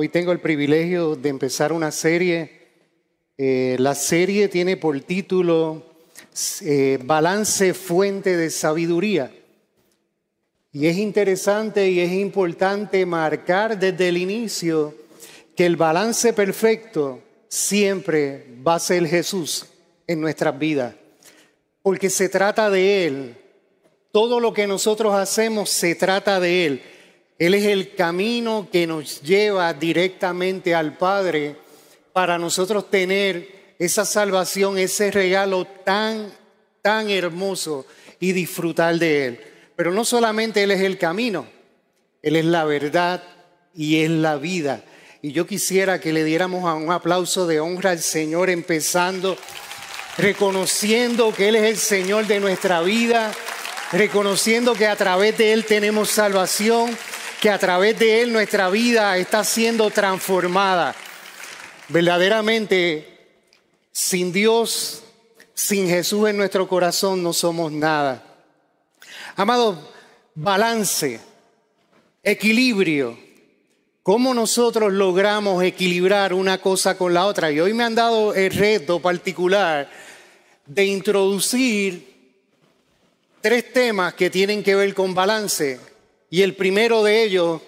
Hoy tengo el privilegio de empezar una serie. Eh, la serie tiene por título eh, Balance Fuente de Sabiduría. Y es interesante y es importante marcar desde el inicio que el balance perfecto siempre va a ser Jesús en nuestras vidas. Porque se trata de Él. Todo lo que nosotros hacemos se trata de Él. Él es el camino que nos lleva directamente al Padre para nosotros tener esa salvación, ese regalo tan, tan hermoso y disfrutar de Él. Pero no solamente Él es el camino, Él es la verdad y es la vida. Y yo quisiera que le diéramos un aplauso de honra al Señor, empezando reconociendo que Él es el Señor de nuestra vida, reconociendo que a través de Él tenemos salvación que a través de Él nuestra vida está siendo transformada. Verdaderamente, sin Dios, sin Jesús en nuestro corazón, no somos nada. Amado, balance, equilibrio. ¿Cómo nosotros logramos equilibrar una cosa con la otra? Y hoy me han dado el reto particular de introducir tres temas que tienen que ver con balance y el primero de ellos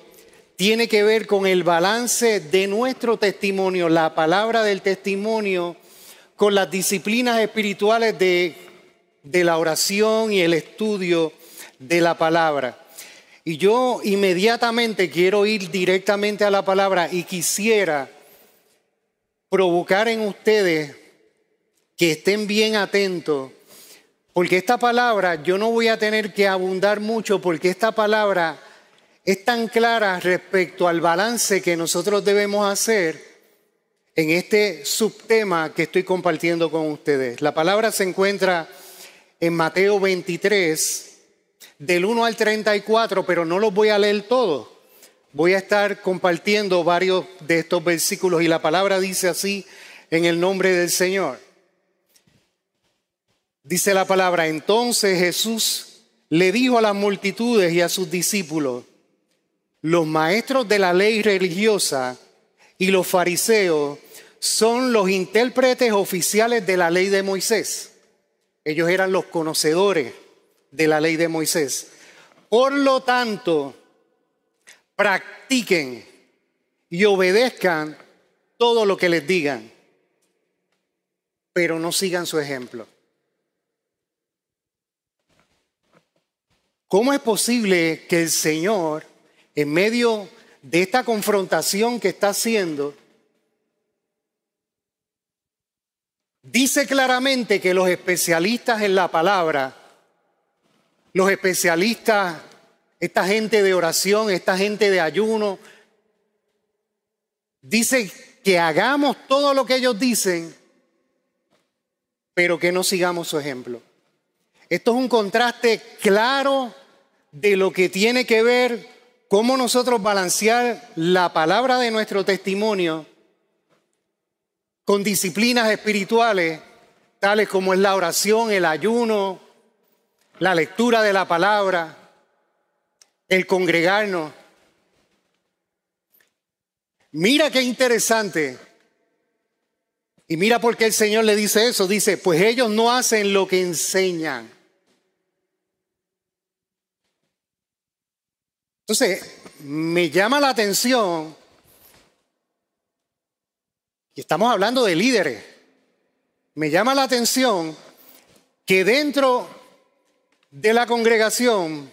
tiene que ver con el balance de nuestro testimonio, la palabra del testimonio, con las disciplinas espirituales de, de la oración y el estudio de la palabra. Y yo inmediatamente quiero ir directamente a la palabra y quisiera provocar en ustedes que estén bien atentos porque esta palabra yo no voy a tener que abundar mucho porque esta palabra es tan clara respecto al balance que nosotros debemos hacer en este subtema que estoy compartiendo con ustedes. La palabra se encuentra en Mateo 23, del 1 al 34, pero no los voy a leer todos. Voy a estar compartiendo varios de estos versículos y la palabra dice así en el nombre del Señor. Dice la palabra, entonces Jesús le dijo a las multitudes y a sus discípulos, los maestros de la ley religiosa y los fariseos son los intérpretes oficiales de la ley de Moisés. Ellos eran los conocedores de la ley de Moisés. Por lo tanto, practiquen y obedezcan todo lo que les digan, pero no sigan su ejemplo. ¿Cómo es posible que el Señor, en medio de esta confrontación que está haciendo, dice claramente que los especialistas en la palabra, los especialistas, esta gente de oración, esta gente de ayuno, dice que hagamos todo lo que ellos dicen, pero que no sigamos su ejemplo. Esto es un contraste claro de lo que tiene que ver cómo nosotros balancear la palabra de nuestro testimonio con disciplinas espirituales, tales como es la oración, el ayuno, la lectura de la palabra, el congregarnos. Mira qué interesante. Y mira por qué el Señor le dice eso. Dice, pues ellos no hacen lo que enseñan. Entonces, me llama la atención, y estamos hablando de líderes, me llama la atención que dentro de la congregación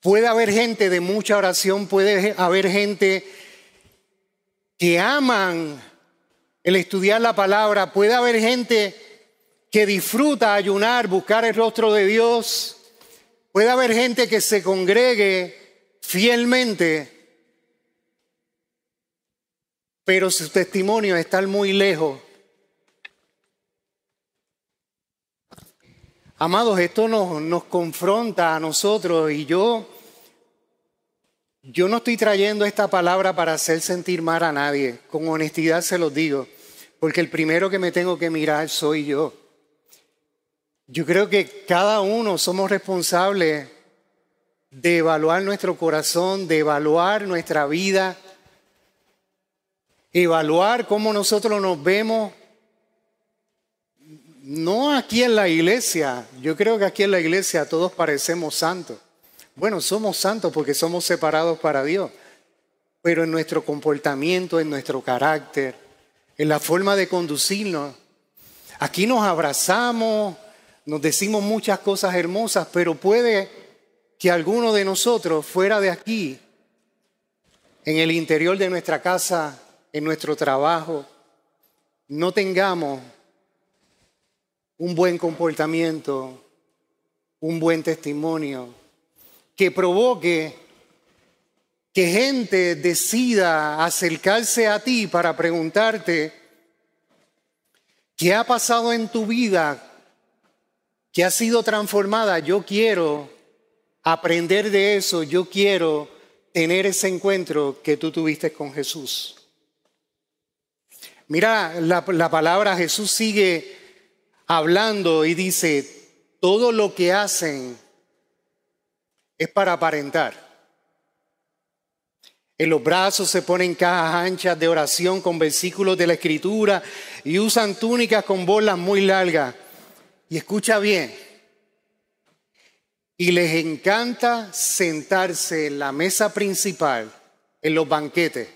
puede haber gente de mucha oración, puede haber gente que aman el estudiar la palabra, puede haber gente que disfruta ayunar, buscar el rostro de Dios, Puede haber gente que se congregue fielmente, pero su testimonio está muy lejos. Amados, esto nos, confronta a nosotros y yo, yo no estoy trayendo esta palabra para hacer sentir mal a nadie, con honestidad se los digo, porque el primero que me tengo que mirar soy yo. Yo creo que cada uno somos responsables de evaluar nuestro corazón, de evaluar nuestra vida, evaluar cómo nosotros nos vemos, no aquí en la iglesia, yo creo que aquí en la iglesia todos parecemos santos. Bueno, somos santos porque somos separados para Dios, pero en nuestro comportamiento, en nuestro carácter, en la forma de conducirnos, aquí nos abrazamos, nos decimos muchas cosas hermosas, pero puede que alguno de nosotros fuera de aquí, en el interior de nuestra casa, en nuestro trabajo, no tengamos un buen comportamiento, un buen testimonio, que provoque que gente decida acercarse a ti para preguntarte, ¿qué ha pasado en tu vida? ¿Qué ha sido transformada? Yo quiero aprender de eso, yo quiero tener ese encuentro que tú tuviste con Jesús. Mira, la palabra Jesús sigue hablando y dice, todo lo que hacen es para aparentar. En los brazos se ponen cajas anchas de oración con versículos de la escritura y usan túnicas con bolas muy largas. Y escucha bien, y les encanta sentarse en la mesa principal, en los banquetes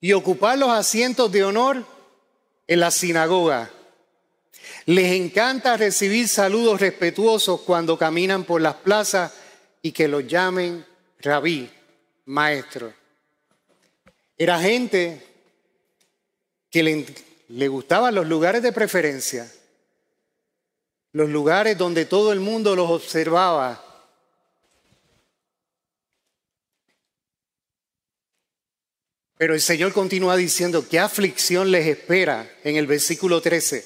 y ocupar los asientos de honor en la sinagoga. Les encanta recibir saludos respetuosos cuando caminan por las plazas y que los llamen rabí, maestro. Era gente que le, le gustaban los lugares de preferencia, los lugares donde todo el mundo los observaba Pero el Señor continúa diciendo, ¿qué aflicción les espera en el versículo 13?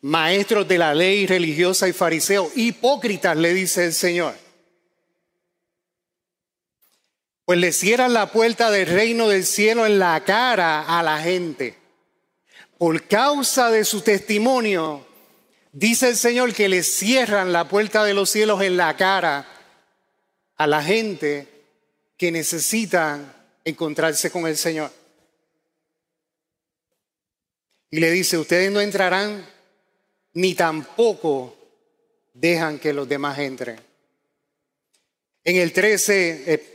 Maestros de la ley religiosa y fariseos, hipócritas, le dice el Señor. Pues le cierran la puerta del reino del cielo en la cara a la gente. Por causa de su testimonio, dice el Señor que le cierran la puerta de los cielos en la cara a la gente que necesitan encontrarse con el Señor. Y le dice, ustedes no entrarán ni tampoco dejan que los demás entren. En el 13, eh,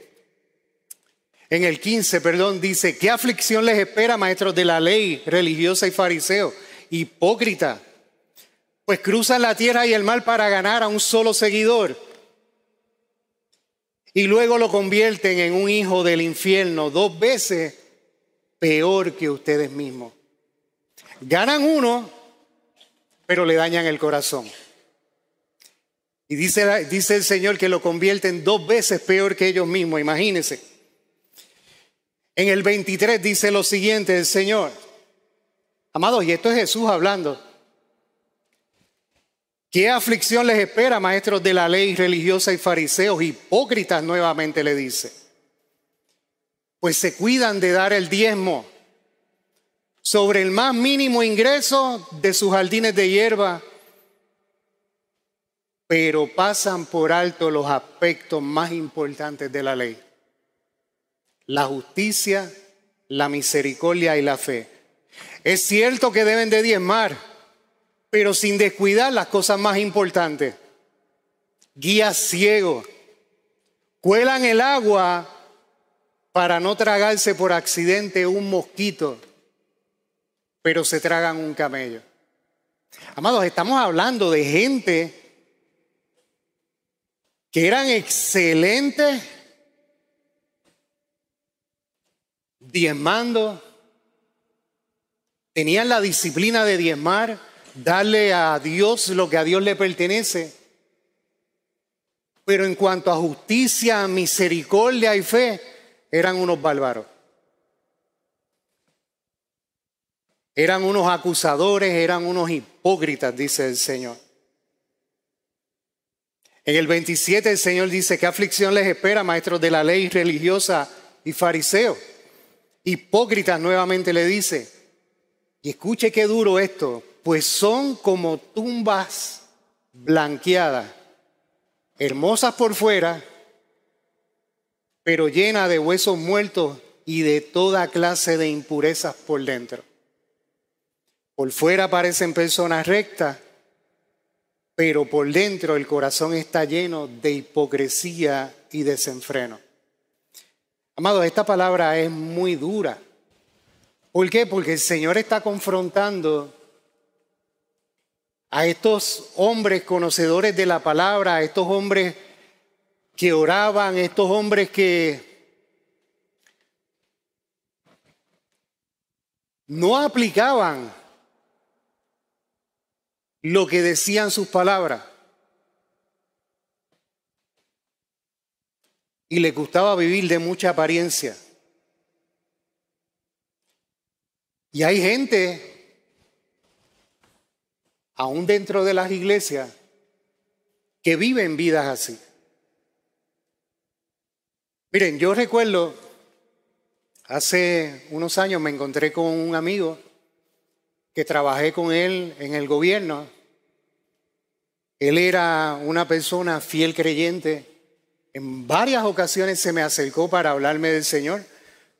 en el 15, perdón, dice, ¿qué aflicción les espera, maestros de la ley religiosa y fariseo? Hipócrita. Pues cruzan la tierra y el mar para ganar a un solo seguidor y luego lo convierten en un hijo del infierno dos veces peor que ustedes mismos. Ganan uno, pero le dañan el corazón. Y dice, dice el Señor que lo convierten dos veces peor que ellos mismos, imagínense. En el 23 dice lo siguiente el Señor. Amados, y esto es Jesús hablando. ¿Qué aflicción les espera, maestros de la ley religiosa y fariseos, hipócritas nuevamente le dice? Pues se cuidan de dar el diezmo sobre el más mínimo ingreso de sus jardines de hierba, pero pasan por alto los aspectos más importantes de la ley. La justicia, la misericordia y la fe. Es cierto que deben de diezmar pero sin descuidar las cosas más importantes. Guías ciegos, cuelan el agua para no tragarse por accidente un mosquito, pero se tragan un camello. Amados, estamos hablando de gente que eran excelentes diezmando, tenían la disciplina de diezmar, darle a Dios lo que a Dios le pertenece. Pero en cuanto a justicia, misericordia y fe, eran unos bárbaros. Eran unos acusadores, eran unos hipócritas, dice el Señor. En el 27 el Señor dice, ¿qué aflicción les espera, maestros de la ley religiosa y fariseos? Hipócritas nuevamente le dice. Y escuche qué duro esto, pues son como tumbas blanqueadas hermosas por fuera, pero llena de huesos muertos y de toda clase de impurezas por dentro. Por fuera parecen personas rectas, pero por dentro el corazón está lleno de hipocresía y desenfreno. Amado, esta palabra es muy dura. ¿Por qué? Porque el Señor está confrontando a estos hombres conocedores de la palabra, a estos hombres que oraban, estos hombres que no aplicaban lo que decían sus palabras. Y les gustaba vivir de mucha apariencia. Y hay gente, aún dentro de las iglesias, que viven vidas así. Miren, yo recuerdo, hace unos años me encontré con un amigo que trabajé con él en el gobierno. Él era una persona fiel creyente. En varias ocasiones se me acercó para hablarme del Señor,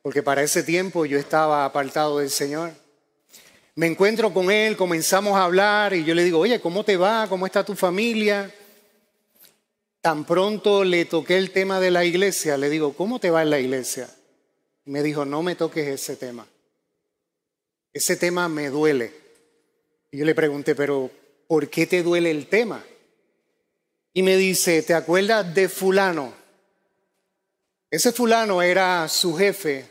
porque para ese tiempo yo estaba apartado del Señor. Me encuentro con él, comenzamos a hablar y yo le digo, oye, ¿cómo te va? ¿Cómo está tu familia? Tan pronto le toqué el tema de la iglesia, le digo, ¿cómo te va en la iglesia? me dijo, no me toques ese tema. Ese tema me duele. Y yo le pregunté, pero ¿por qué te duele el tema? Y me dice, ¿te acuerdas de fulano? Ese fulano era su jefe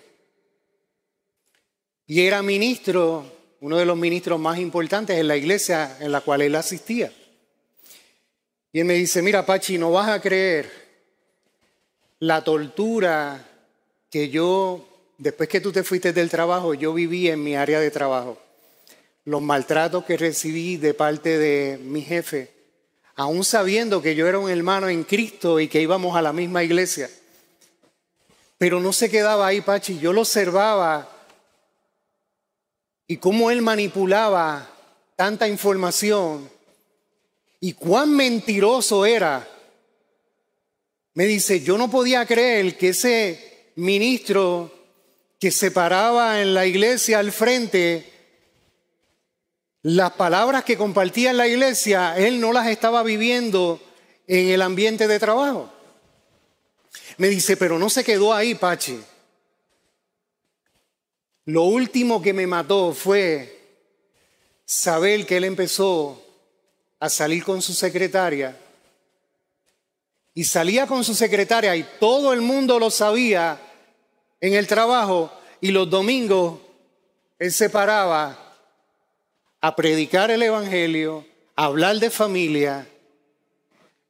y era ministro, uno de los ministros más importantes en la iglesia en la cual él asistía. Y él me dice, mira Pachi, no vas a creer la tortura que yo, después que tú te fuiste del trabajo, yo viví en mi área de trabajo. Los maltratos que recibí de parte de mi jefe, aún sabiendo que yo era un hermano en Cristo y que íbamos a la misma iglesia. Pero no se quedaba ahí, Pachi. Yo lo observaba y cómo él manipulaba tanta información y cuán mentiroso era. Me dice, yo no podía creer que ese ministro que se paraba en la iglesia al frente, las palabras que compartía en la iglesia, él no las estaba viviendo en el ambiente de trabajo. Me dice, pero no se quedó ahí, Pachi. Lo último que me mató fue saber que él empezó a salir con su secretaria. Y salía con su secretaria y todo el mundo lo sabía en el trabajo y los domingos él se paraba a predicar el Evangelio, a hablar de familia.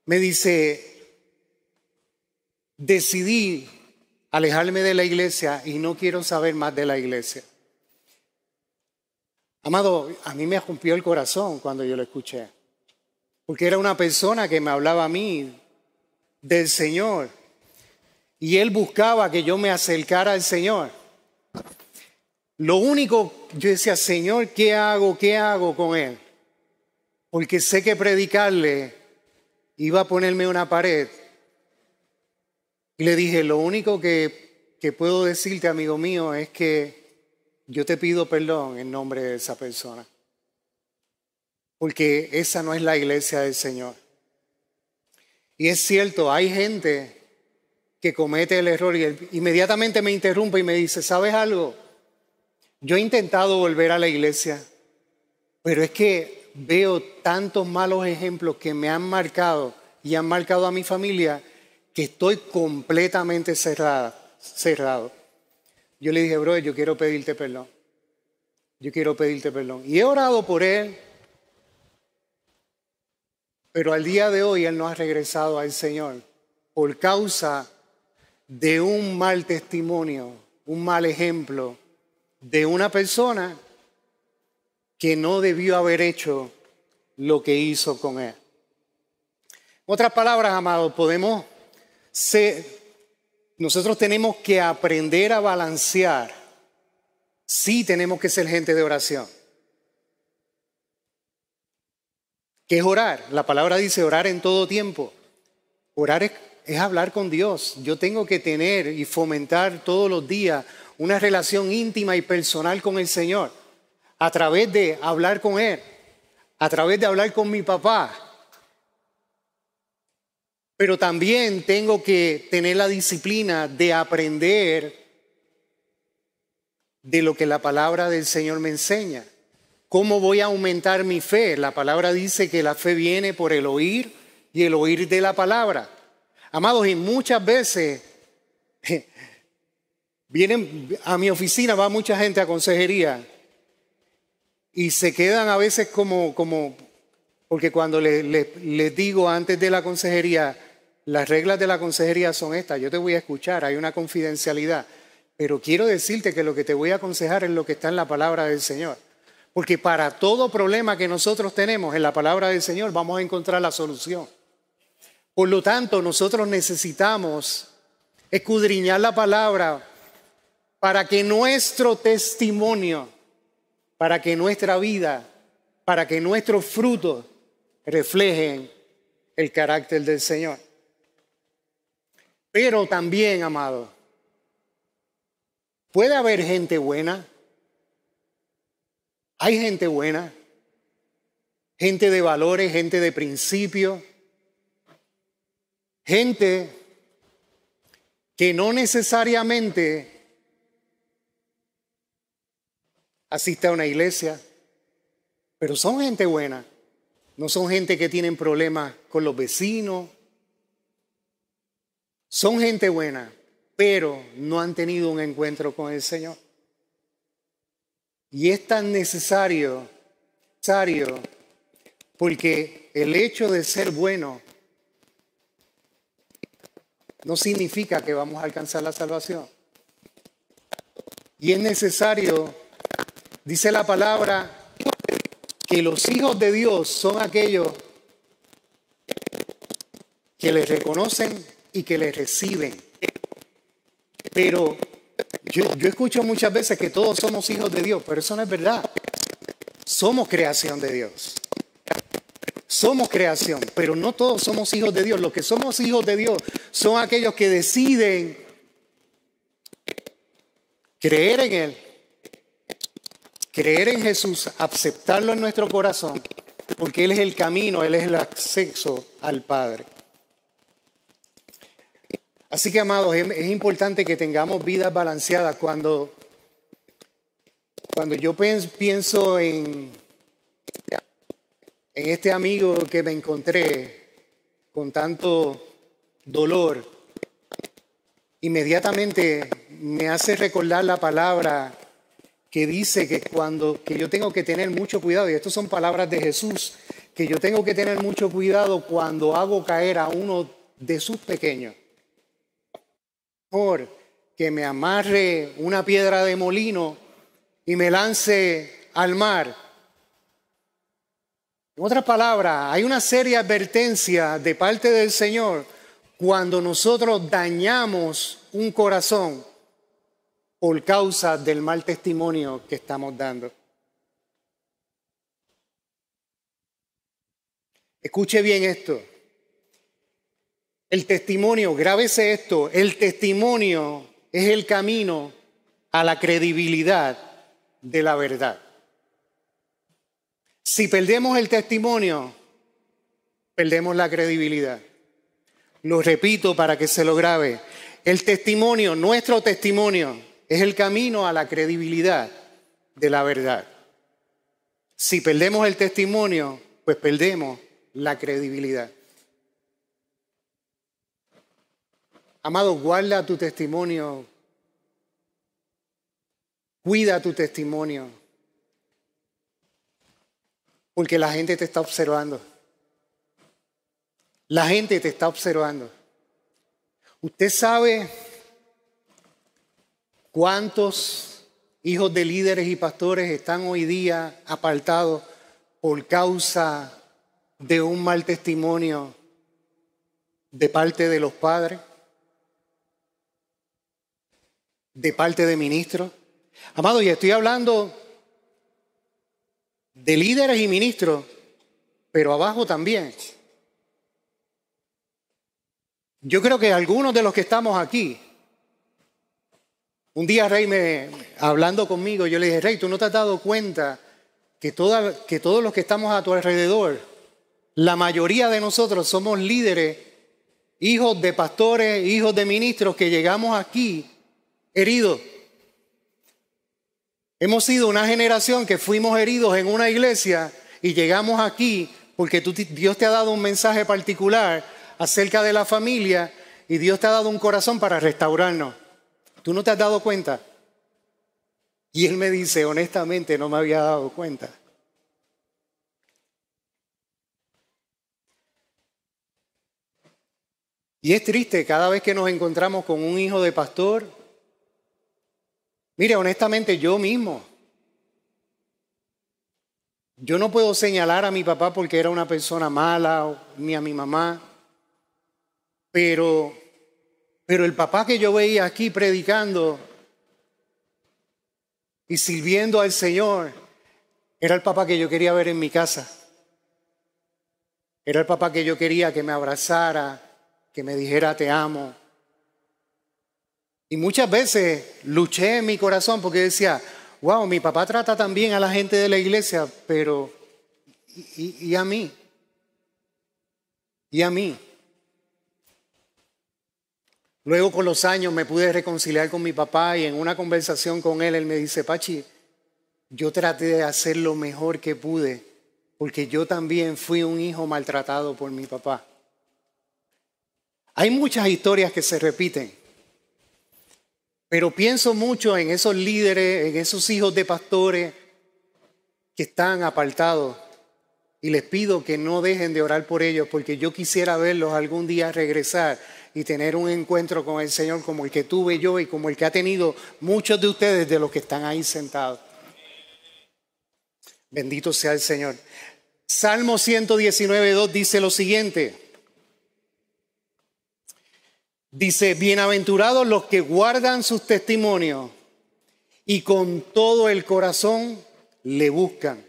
Me dice, decidí alejarme de la iglesia y no quiero saber más de la iglesia. Amado, a mí me rompió el corazón cuando yo lo escuché porque era una persona que me hablaba a mí del Señor. Y él buscaba que yo me acercara al Señor. Lo único, yo decía, Señor, ¿qué hago? ¿Qué hago con él? Porque sé que predicarle iba a ponerme una pared. Y le dije, lo único que, que puedo decirte, amigo mío, es que yo te pido perdón en nombre de esa persona porque esa no es la iglesia del Señor. Y es cierto, hay gente que comete el error y inmediatamente me interrumpe y me dice, ¿sabes algo? Yo he intentado volver a la iglesia, pero es que veo tantos malos ejemplos que me han marcado y han marcado a mi familia que estoy completamente cerrada, cerrado. Yo le dije, bro, yo quiero pedirte perdón. Yo quiero pedirte perdón. Y he orado por él, pero al día de hoy Él no ha regresado al Señor por causa de un mal testimonio, un mal ejemplo de una persona que no debió haber hecho lo que hizo con Él. otras palabras, amados, podemos ser, nosotros tenemos que aprender a balancear. Sí tenemos que ser gente de oración. ¿Qué es orar? La palabra dice orar en todo tiempo. Orar es, es hablar con Dios. Yo tengo que tener y fomentar todos los días una relación íntima y personal con el Señor a través de hablar con Él, a través de hablar con mi papá. Pero también tengo que tener la disciplina de aprender de lo que la palabra del Señor me enseña. ¿Cómo voy a aumentar mi fe? La palabra dice que la fe viene por el oír y el oír de la palabra. Amados, y muchas veces vienen a mi oficina, va mucha gente a consejería y se quedan a veces como, como porque cuando les, les digo antes de la consejería, las reglas de la consejería son estas, yo te voy a escuchar, hay una confidencialidad, pero quiero decirte que lo que te voy a aconsejar es lo que está en la palabra del Señor. Porque para todo problema que nosotros tenemos en la palabra del Señor vamos a encontrar la solución. Por lo tanto, nosotros necesitamos escudriñar la palabra para que nuestro testimonio, para que nuestra vida, para que nuestros frutos reflejen el carácter del Señor. Pero también, amado, puede haber gente buena hay gente buena, gente de valores, gente de principio, gente que no necesariamente asiste a una iglesia, pero son gente buena. No son gente que tienen problemas con los vecinos. Son gente buena, pero no han tenido un encuentro con el Señor. Y es tan necesario, necesario, porque el hecho de ser bueno no significa que vamos a alcanzar la salvación. Y es necesario, dice la palabra, que los hijos de Dios son aquellos que les reconocen y que les reciben. Pero yo, escucho muchas veces que todos somos hijos de Dios, pero eso no es verdad. Somos creación de Dios. Somos creación, pero no todos somos hijos de Dios. Los que somos hijos de Dios son aquellos que deciden creer en Él, creer en Jesús, aceptarlo en nuestro corazón, porque Él es el camino, Él es el acceso al Padre. Así que, amados, es, importante que tengamos vidas balanceadas. Cuando, cuando yo pienso en, en este amigo que me encontré con tanto dolor, inmediatamente me hace recordar la palabra que dice que cuando que yo tengo que tener mucho cuidado y estas son palabras de Jesús que yo tengo que tener mucho cuidado cuando hago caer a uno de sus pequeños mejor que me amarre una piedra de molino y me lance al mar. En otras palabras, hay una seria advertencia de parte del Señor cuando nosotros dañamos un corazón por causa del mal testimonio que estamos dando. Escuche bien esto. El testimonio, grábese esto, el testimonio es el camino a la credibilidad de la verdad. Si perdemos el testimonio, perdemos la credibilidad. Lo repito para que se lo grabe. El testimonio, nuestro testimonio, es el camino a la credibilidad de la verdad. Si perdemos el testimonio, pues perdemos la credibilidad. Amado, guarda tu testimonio. Cuida tu testimonio. Porque la gente te está observando. La gente te está observando. Usted sabe cuántos hijos de líderes y pastores están hoy día apartados por causa de un mal testimonio de parte de los padres. de parte de ministros. Amado, y estoy hablando de líderes y ministros, pero abajo también. Yo creo que algunos de los que estamos aquí, un día Rey me, hablando conmigo, yo le dije, Rey, ¿tú no te has dado cuenta que, todos los que estamos a tu alrededor, la mayoría de nosotros somos líderes, hijos de pastores, hijos de ministros que llegamos aquí heridos? Hemos sido una generación que fuimos heridos en una iglesia y llegamos aquí porque Dios te ha dado un mensaje particular acerca de la familia y Dios te ha dado un corazón para restaurarnos. ¿Tú no te has dado cuenta? Y él me dice, honestamente, no me había dado cuenta. Y es triste cada vez que nos encontramos con un hijo de pastor. Mire, honestamente, yo mismo, yo no puedo señalar a mi papá porque era una persona mala, ni a mi mamá, pero, pero el papá que yo veía aquí predicando y sirviendo al Señor, era el papá que yo quería ver en mi casa. Era el papá que yo quería que me abrazara, que me dijera te amo. Y muchas veces luché en mi corazón porque decía, wow, mi papá trata también a la gente de la iglesia, pero ¿y, a mí? ¿Y a mí? Luego con los años me pude reconciliar con mi papá y en una conversación con él, él me dice, Pachi, yo traté de hacer lo mejor que pude, porque yo también fui un hijo maltratado por mi papá. Hay muchas historias que se repiten. Pero pienso mucho en esos líderes, en esos hijos de pastores que están apartados. Y les pido que no dejen de orar por ellos porque yo quisiera verlos algún día regresar y tener un encuentro con el Señor como el que tuve yo y como el que ha tenido muchos de ustedes de los que están ahí sentados. Bendito sea el Señor. Salmo 119, 2 dice lo siguiente. Dice, bienaventurados los que guardan sus testimonios y con todo el corazón le buscan.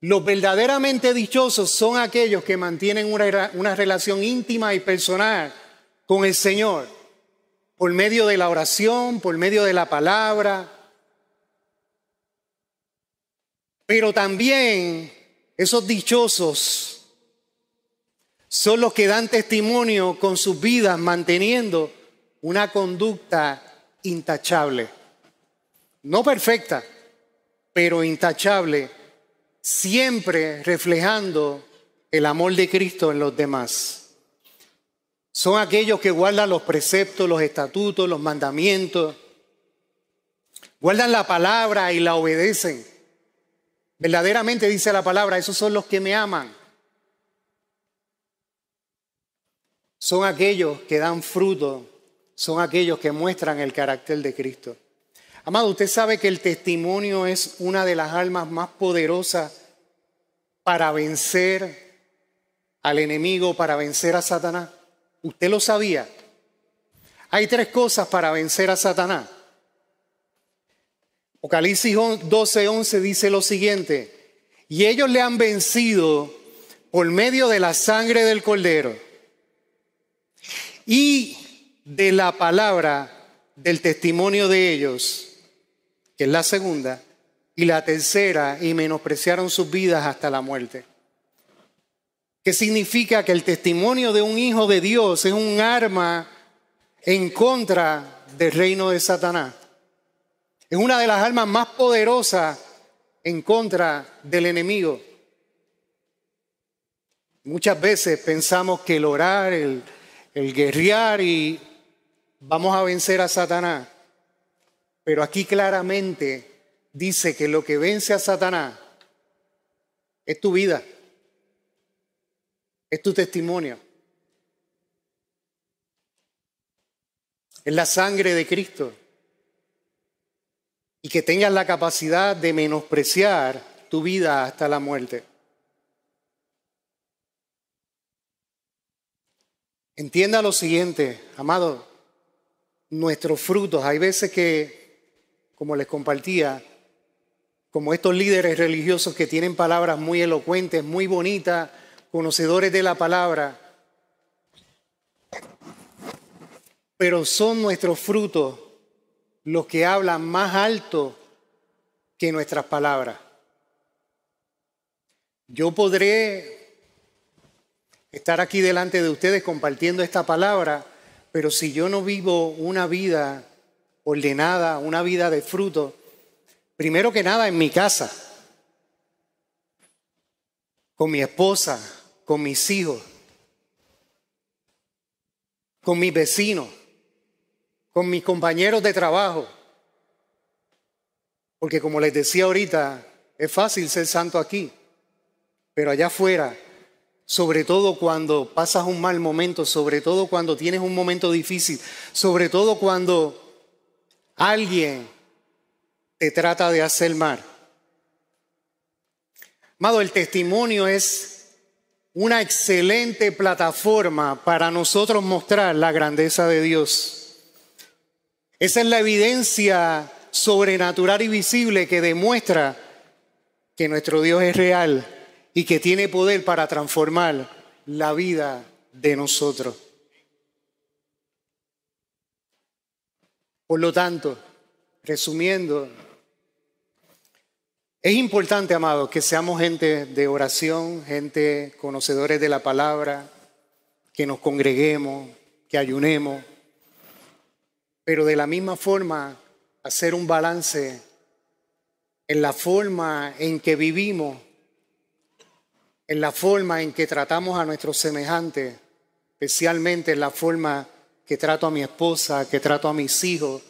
Los verdaderamente dichosos son aquellos que mantienen una, relación íntima y personal con el Señor, por medio de la oración, por medio de la palabra. Pero también esos dichosos son los que dan testimonio con sus vidas manteniendo una conducta intachable. No perfecta, pero intachable, siempre reflejando el amor de Cristo en los demás. Son aquellos que guardan los preceptos, los estatutos, los mandamientos, guardan la palabra y la obedecen. Verdaderamente dice la palabra, esos son los que me aman. son aquellos que dan fruto, son aquellos que muestran el carácter de Cristo. Amado, usted sabe que el testimonio es una de las armas más poderosas para vencer al enemigo, para vencer a Satanás. ¿Usted lo sabía? Hay tres cosas para vencer a Satanás. Apocalipsis 12:11 dice lo siguiente, y ellos le han vencido por medio de la sangre del cordero y de la palabra del testimonio de ellos, que es la segunda, y la tercera, y menospreciaron sus vidas hasta la muerte. ¿Qué significa que el testimonio de un hijo de Dios es un arma en contra del reino de Satanás? Es una de las armas más poderosas en contra del enemigo. Muchas veces pensamos que el orar, el, guerrear y vamos a vencer a Satanás. Pero aquí claramente dice que lo que vence a Satanás es tu vida, es tu testimonio, es la sangre de Cristo. Y que tengas la capacidad de menospreciar tu vida hasta la muerte. Entienda lo siguiente, amado, nuestros frutos, hay veces que, como les compartía, como estos líderes religiosos que tienen palabras muy elocuentes, muy bonitas, conocedores de la palabra, pero son nuestros frutos los que hablan más alto que nuestras palabras. Yo podré estar aquí delante de ustedes compartiendo esta palabra, pero si yo no vivo una vida ordenada, una vida de fruto, primero que nada en mi casa, con mi esposa, con mis hijos, con mis vecinos, con mis compañeros de trabajo. Porque como les decía ahorita, es fácil ser santo aquí, pero allá afuera, sobre todo cuando pasas un mal momento, sobre todo cuando tienes un momento difícil, sobre todo cuando alguien te trata de hacer mal. Amado, el testimonio es una excelente plataforma para nosotros mostrar la grandeza de Dios. Esa es la evidencia sobrenatural y visible que demuestra que nuestro Dios es real y que tiene poder para transformar la vida de nosotros. Por lo tanto, resumiendo, es importante, amados, que seamos gente de oración, gente conocedores de la palabra, que nos congreguemos, que ayunemos, pero de la misma forma hacer un balance en la forma en que vivimos, en la forma en que tratamos a nuestros semejantes, especialmente en la forma que trato a mi esposa, que trato a mis hijos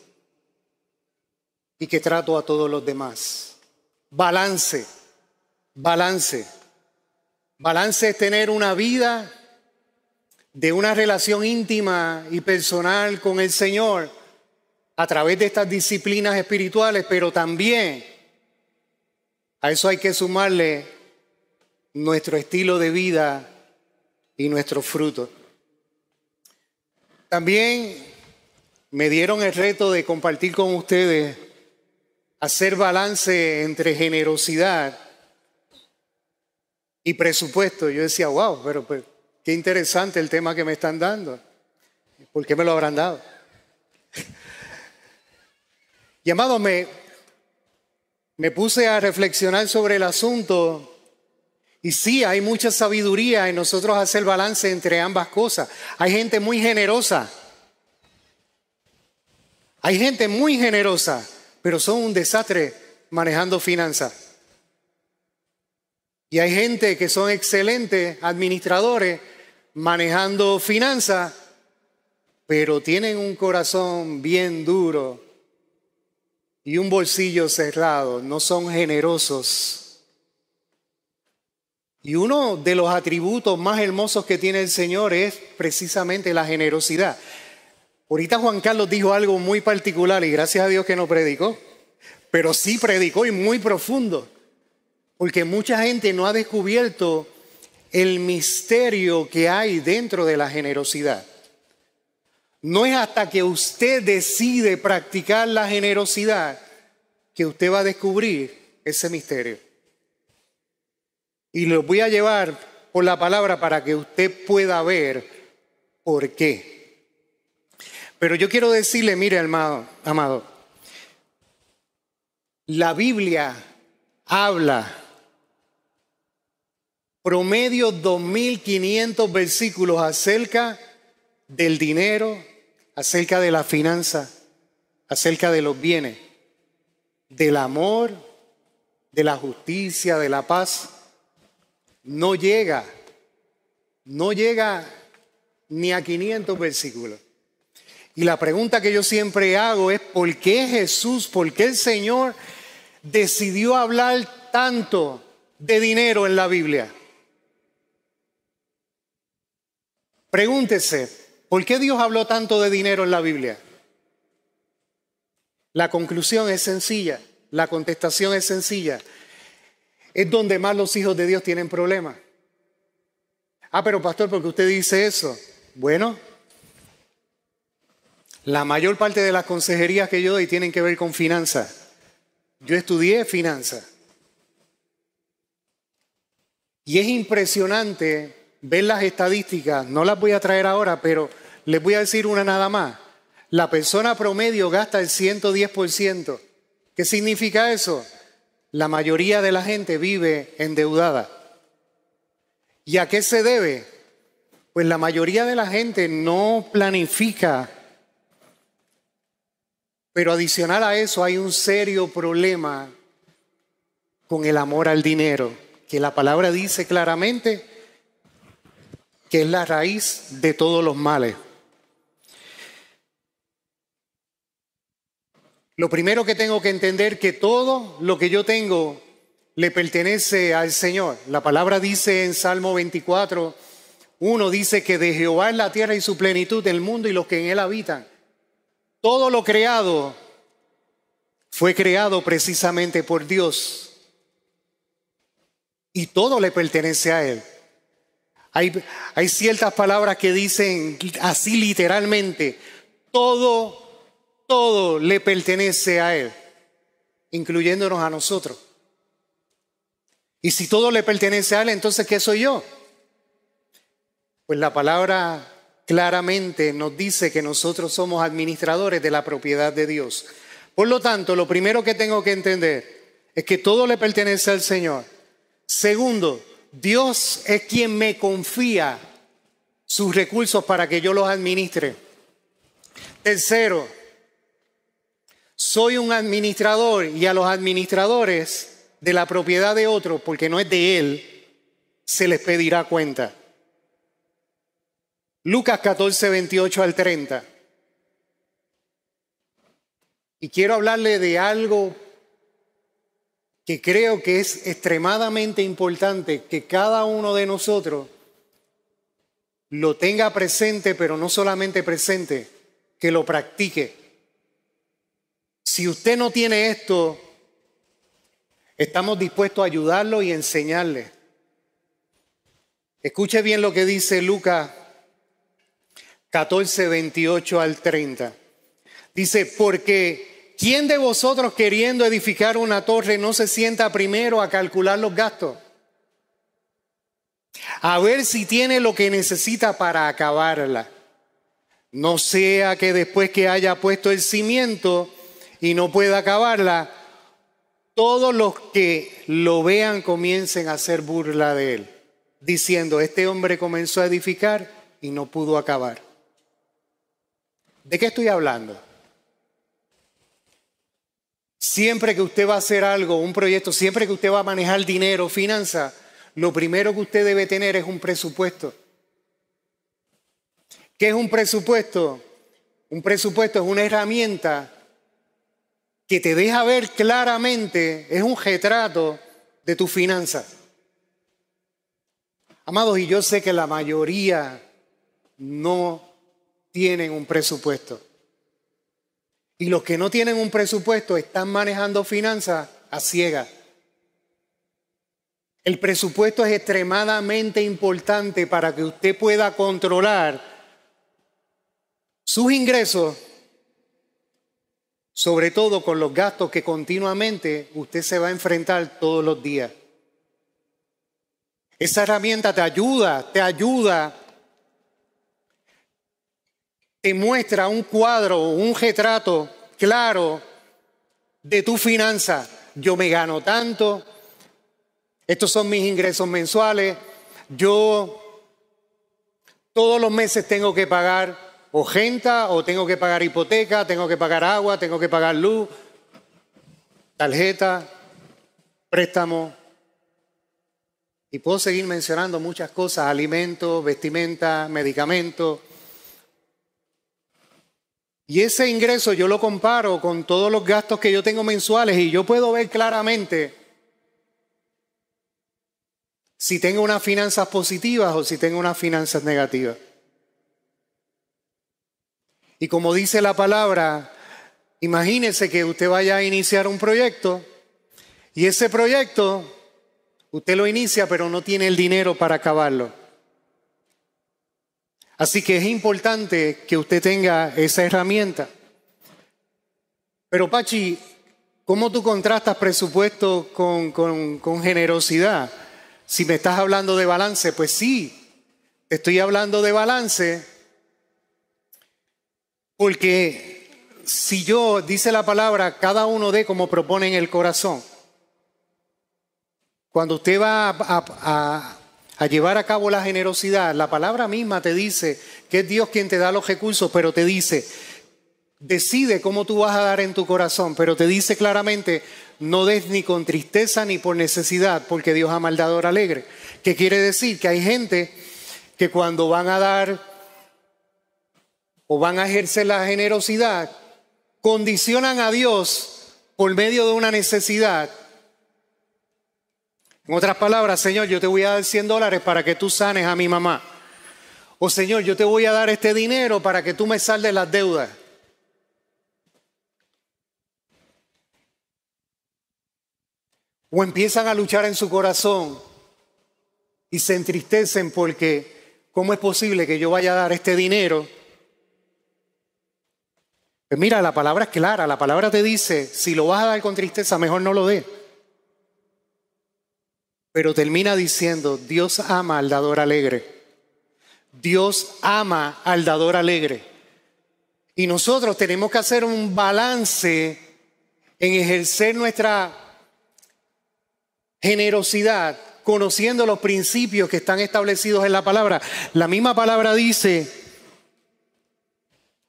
y que trato a todos los demás. Balance, balance. Balance es tener una vida de una relación íntima y personal con el Señor a través de estas disciplinas espirituales, pero también a eso hay que sumarle nuestro estilo de vida y nuestro fruto. También me dieron el reto de compartir con ustedes hacer balance entre generosidad y presupuesto. Yo decía, wow, pero pues, qué interesante el tema que me están dando. ¿Por qué me lo habrán dado? y amado, me, me puse a reflexionar sobre el asunto y sí, hay mucha sabiduría en nosotros hacer balance entre ambas cosas. Hay gente muy generosa. Hay gente muy generosa pero son un desastre manejando finanzas. Y hay gente que son excelentes administradores manejando finanzas, pero tienen un corazón bien duro y un bolsillo cerrado, no son generosos. Y uno de los atributos más hermosos que tiene el Señor es precisamente la generosidad. Ahorita Juan Carlos dijo algo muy particular y gracias a Dios que no predicó, pero sí predicó y muy profundo, porque mucha gente no ha descubierto el misterio que hay dentro de la generosidad. No es hasta que usted decide practicar la generosidad que usted va a descubrir ese misterio. Y lo voy a llevar por la palabra para que usted pueda ver por qué. Pero yo quiero decirle, mire, amado, amado, la Biblia habla promedio 2.500 versículos acerca del dinero, acerca de la finanza, acerca de los bienes, del amor, de la justicia, de la paz. No llega, no llega ni a 500 versículos. Y la pregunta que yo siempre hago es, ¿por qué Jesús, por qué el Señor decidió hablar tanto de dinero en la Biblia? Pregúntese, ¿por qué Dios habló tanto de dinero en la Biblia? La conclusión es sencilla, la contestación es sencilla. Es donde más los hijos de Dios tienen problemas. Ah, pero pastor, ¿por qué usted dice eso? Bueno, la mayor parte de las consejerías que yo doy tienen que ver con finanzas. Yo estudié finanzas. Y es impresionante ver las estadísticas, no las voy a traer ahora, pero les voy a decir una nada más. la persona promedio gasta el 110%. ¿Qué significa eso? La mayoría de la gente vive endeudada. ¿Y a qué se debe? Pues la mayoría de la gente no planifica. Pero adicional a eso hay un serio problema con el amor al dinero, que la palabra dice claramente que es la raíz de todos los males. Lo primero que tengo que entender que todo lo que yo tengo le pertenece al Señor. La palabra dice en Salmo 24, uno dice que de Jehová es la tierra y su plenitud, el mundo y los que en él habitan. Todo lo creado fue creado precisamente por Dios y todo le pertenece a Él. Hay, ciertas palabras que dicen así literalmente, todo, todo le pertenece a Él, incluyéndonos a nosotros. Y si todo le pertenece a Él, entonces ¿qué soy yo? Pues la palabra claramente nos dice que nosotros somos administradores de la propiedad de Dios. Por lo tanto, lo primero que tengo que entender es que todo le pertenece al Señor Segundo, Dios es quien me confía sus recursos para que yo los administre. Tercero, soy un administrador y a los administradores de la propiedad de otro, porque no es de él, se les pedirá cuenta. Lucas 14, 28 al 30. Y quiero hablarle de algo que creo que es extremadamente importante que cada uno de nosotros lo tenga presente, pero no solamente presente, que lo practique. Si usted no tiene esto, estamos dispuestos a ayudarlo y enseñarle. Escuche bien lo que dice Lucas 14, 28 al 30. Dice, porque ¿Quién de vosotros queriendo edificar una torre no se sienta primero a calcular los gastos? A ver si tiene lo que necesita para acabarla. No sea que después que haya puesto el cimiento y no pueda acabarla, todos los que lo vean comiencen a hacer burla de él, diciendo, este hombre comenzó a edificar y no pudo acabar. ¿De qué estoy hablando? Siempre que usted va a hacer algo, un proyecto, siempre que usted va a manejar dinero, finanzas, lo primero que usted debe tener es un presupuesto. ¿Qué es un presupuesto? Un presupuesto es una herramienta que te deja ver claramente, es un retrato de tu finanzas. Amados, y yo sé que la mayoría no tienen un presupuesto. Y los que no tienen un presupuesto están manejando finanzas a ciegas. El presupuesto es extremadamente importante para que usted pueda controlar sus ingresos, sobre todo con los gastos que continuamente usted se va a enfrentar todos los días. Esa herramienta te ayuda, te ayuda te muestra un cuadro, un retrato claro de tu finanza. Yo me gano tanto, estos son mis ingresos mensuales, yo todos los meses tengo que pagar o renta, o tengo que pagar hipoteca, tengo que pagar agua, tengo que pagar luz, tarjeta, préstamo. Y puedo seguir mencionando muchas cosas, alimentos, vestimenta, medicamentos. Y ese ingreso yo lo comparo con todos los gastos que yo tengo mensuales y yo puedo ver claramente si tengo unas finanzas positivas o si tengo unas finanzas negativas. Y como dice la palabra, imagínese que usted vaya a iniciar un proyecto y ese proyecto usted lo inicia pero no tiene el dinero para acabarlo. Así que es importante que usted tenga esa herramienta. Pero Pachi, ¿cómo tú contrastas presupuesto con, con generosidad? Si me estás hablando de balance, pues sí, estoy hablando de balance, Porque si yo, dice la palabra, cada uno dé como propone en el corazón. Cuando usted va a, llevar a cabo la generosidad, la palabra misma te dice que es Dios quien te da los recursos, pero te dice, decide cómo tú vas a dar en tu corazón, pero te dice claramente, no des ni con tristeza ni por necesidad, porque Dios ama al alegre. ¿Qué quiere decir? Que hay gente que cuando van a dar o van a ejercer la generosidad, condicionan a Dios por medio de una necesidad. En otras palabras, Señor, yo te voy a dar 100 dólares para que tú sanes a mi mamá. O Señor, yo te voy a dar este dinero para que tú me saldes las deudas. O empiezan a luchar en su corazón y se entristecen porque, ¿cómo es posible que yo vaya a dar este dinero? Pues mira, la palabra es clara, la palabra te dice, si lo vas a dar con tristeza, mejor no lo dé. Pero termina diciendo, Dios ama al dador alegre. Dios ama al dador alegre. Y nosotros tenemos que hacer un balance en ejercer nuestra generosidad conociendo los principios que están establecidos en la palabra. La misma palabra dice,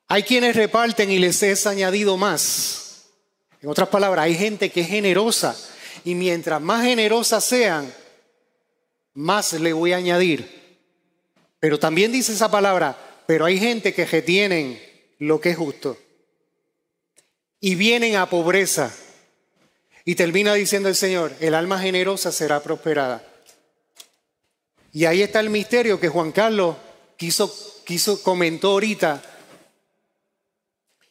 hay quienes reparten y les es añadido más. En otras palabras, hay gente que es generosa y mientras más generosas sean, más le voy a añadir. Pero también dice esa palabra, pero hay gente que retienen lo que es justo y vienen a pobreza. Y termina diciendo el Señor, el alma generosa será prosperada. Y ahí está el misterio que Juan Carlos quiso, quiso, comentó ahorita.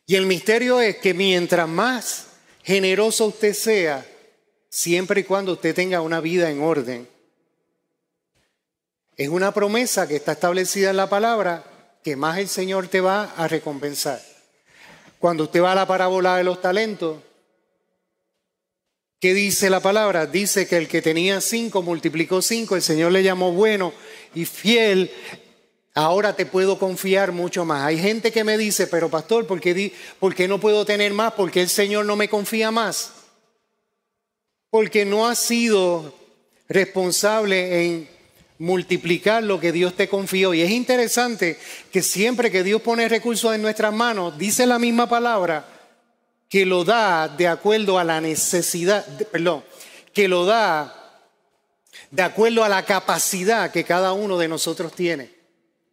Y el misterio es que mientras más generoso usted sea, siempre y cuando usted tenga una vida en orden, es una promesa que está establecida en la palabra que más el Señor te va a recompensar. Cuando usted va a la parábola de los talentos, ¿Qué dice la palabra? Dice que el que tenía cinco multiplicó cinco, el Señor le llamó bueno y fiel. Ahora te puedo confiar mucho más. Hay gente que me dice, pero pastor, ¿por qué, ¿por qué no puedo tener más? Porque el Señor no me confía más. Porque no has sido responsable en multiplicar lo que Dios te confió. Y es interesante que siempre que Dios pone recursos en nuestras manos, dice la misma palabra, que lo da de acuerdo a la necesidad, perdón, que lo da de acuerdo a la capacidad que cada uno de nosotros tiene.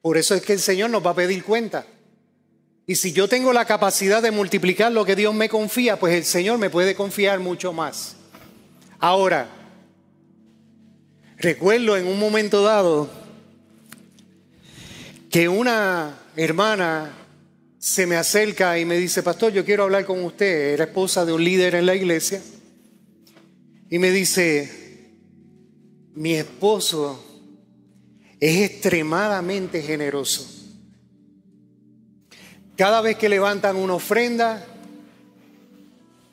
Por eso es que el Señor nos va a pedir cuenta. Y si yo tengo la capacidad de multiplicar lo que Dios me confía, pues el Señor me puede confiar mucho más. Ahora, recuerdo en un momento dado que una hermana se me acerca y me dice, pastor, yo quiero hablar con usted. Era esposa de un líder en la iglesia. Y me dice, mi esposo es extremadamente generoso. Cada vez que levantan una ofrenda,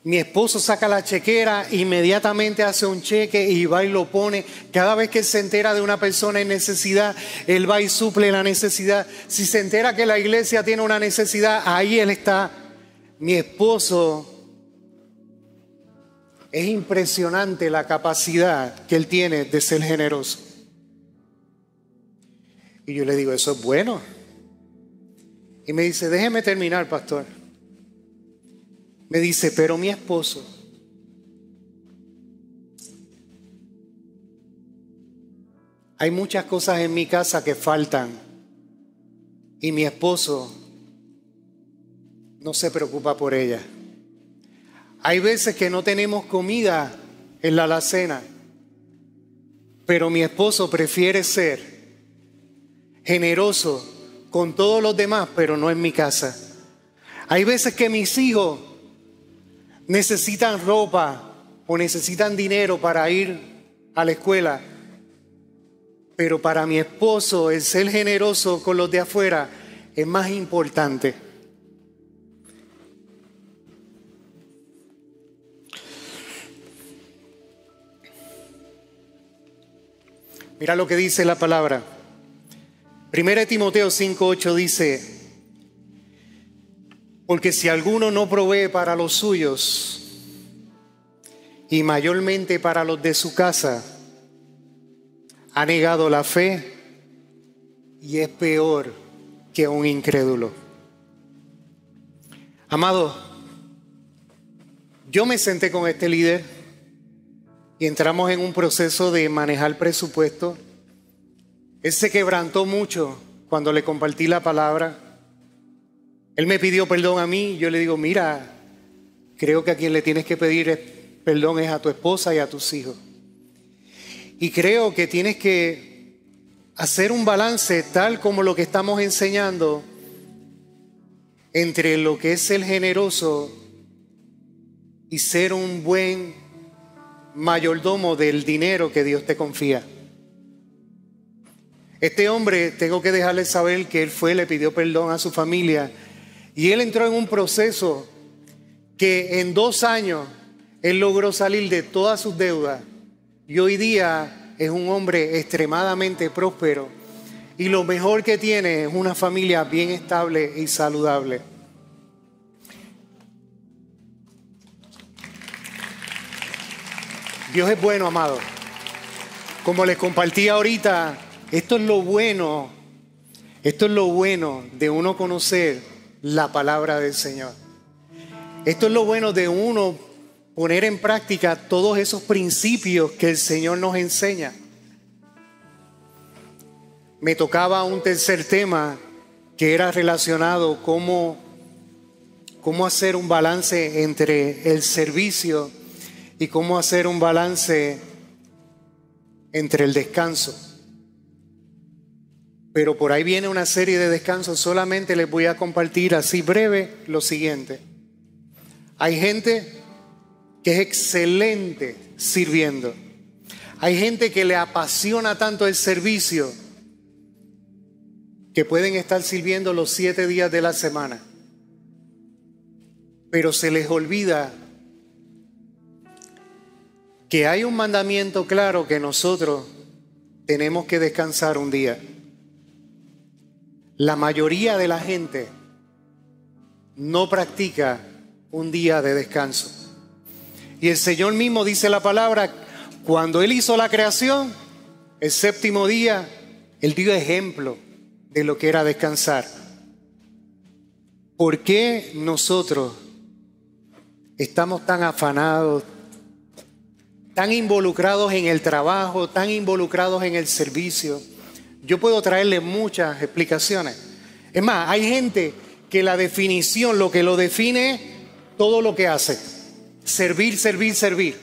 mi esposo saca la chequera, inmediatamente hace un cheque y va y lo pone. Cada vez que se entera de una persona en necesidad, él va y suple la necesidad. Si se entera que la iglesia tiene una necesidad, ahí él está. Mi esposo es impresionante la capacidad que él tiene de ser generoso. Y yo le digo, eso es bueno. Y me dice, déjeme terminar, pastor me dice, pero mi esposo hay muchas cosas en mi casa que faltan y mi esposo no se preocupa por ellas. Hay veces que no tenemos comida en la alacena, pero mi esposo prefiere ser generoso con todos los demás, pero no en mi casa. Hay veces que mis hijos necesitan ropa o necesitan dinero para ir a la escuela, pero para mi esposo el ser generoso con los de afuera es más importante. Mira lo que dice la palabra. Primera Timoteo 5:8 dice, Porque si alguno no provee para los suyos, y mayormente para los de su casa, ha negado la fe y es peor que un incrédulo. Amado, yo me senté con este líder y entramos en un proceso de manejar presupuesto. Él se quebrantó mucho cuando le compartí la palabra. Él me pidió perdón a mí. Yo le digo, mira, creo que a quien le tienes que pedir perdón es a tu esposa y a tus hijos. Y creo que tienes que hacer un balance tal como lo que estamos enseñando entre lo que es el generoso y ser un buen mayordomo del dinero que Dios te confía. Este hombre, tengo que dejarle saber que él fue, le pidió perdón a su familia y él entró en un proceso que en dos años él logró salir de todas sus deudas y hoy día es un hombre extremadamente próspero y lo mejor que tiene es una familia bien estable y saludable. Dios es bueno, amado. Como les compartí ahorita, esto es lo bueno, esto es lo bueno de uno conocer la palabra del Señor. Esto es lo bueno de uno poner en práctica todos esos principios que el Señor nos enseña. Me tocaba un tercer tema que era relacionado cómo, cómo hacer un balance entre el servicio y cómo hacer un balance entre el descanso. Pero por ahí viene una serie de descansos. Solamente les voy a compartir así breve lo siguiente. Hay gente que es excelente sirviendo. Hay gente que le apasiona tanto el servicio que pueden estar sirviendo los siete días de la semana. Pero se les olvida que hay un mandamiento claro que nosotros tenemos que descansar un día. La mayoría de la gente no practica un día de descanso. Y el Señor mismo dice la palabra, cuando Él hizo la creación, el séptimo día, Él dio ejemplo de lo que era descansar. ¿Por qué nosotros estamos tan afanados, tan involucrados en el trabajo, tan involucrados en el servicio. Yo puedo traerle muchas explicaciones. Es más, hay gente que la definición, lo que lo define, todo lo que hace. Servir, servir, servir.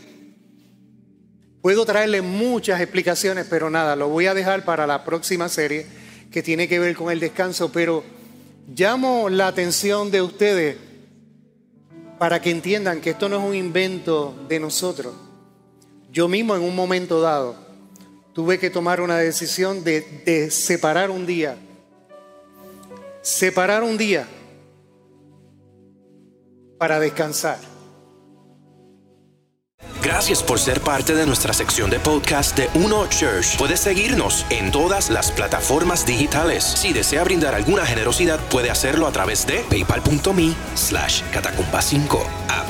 Puedo traerle muchas explicaciones, pero nada, lo voy a dejar para la próxima serie que tiene que ver con el descanso, pero llamo la atención de ustedes para que entiendan que esto no es un invento de nosotros. Yo mismo en un momento dado tuve que tomar una decisión de, separar un día. Separar un día para descansar. Gracias por ser parte de nuestra sección de podcast de Uno Church. Puedes seguirnos en todas las plataformas digitales. Si desea brindar alguna generosidad, puede hacerlo a través de paypal.me slash catacumba 5 app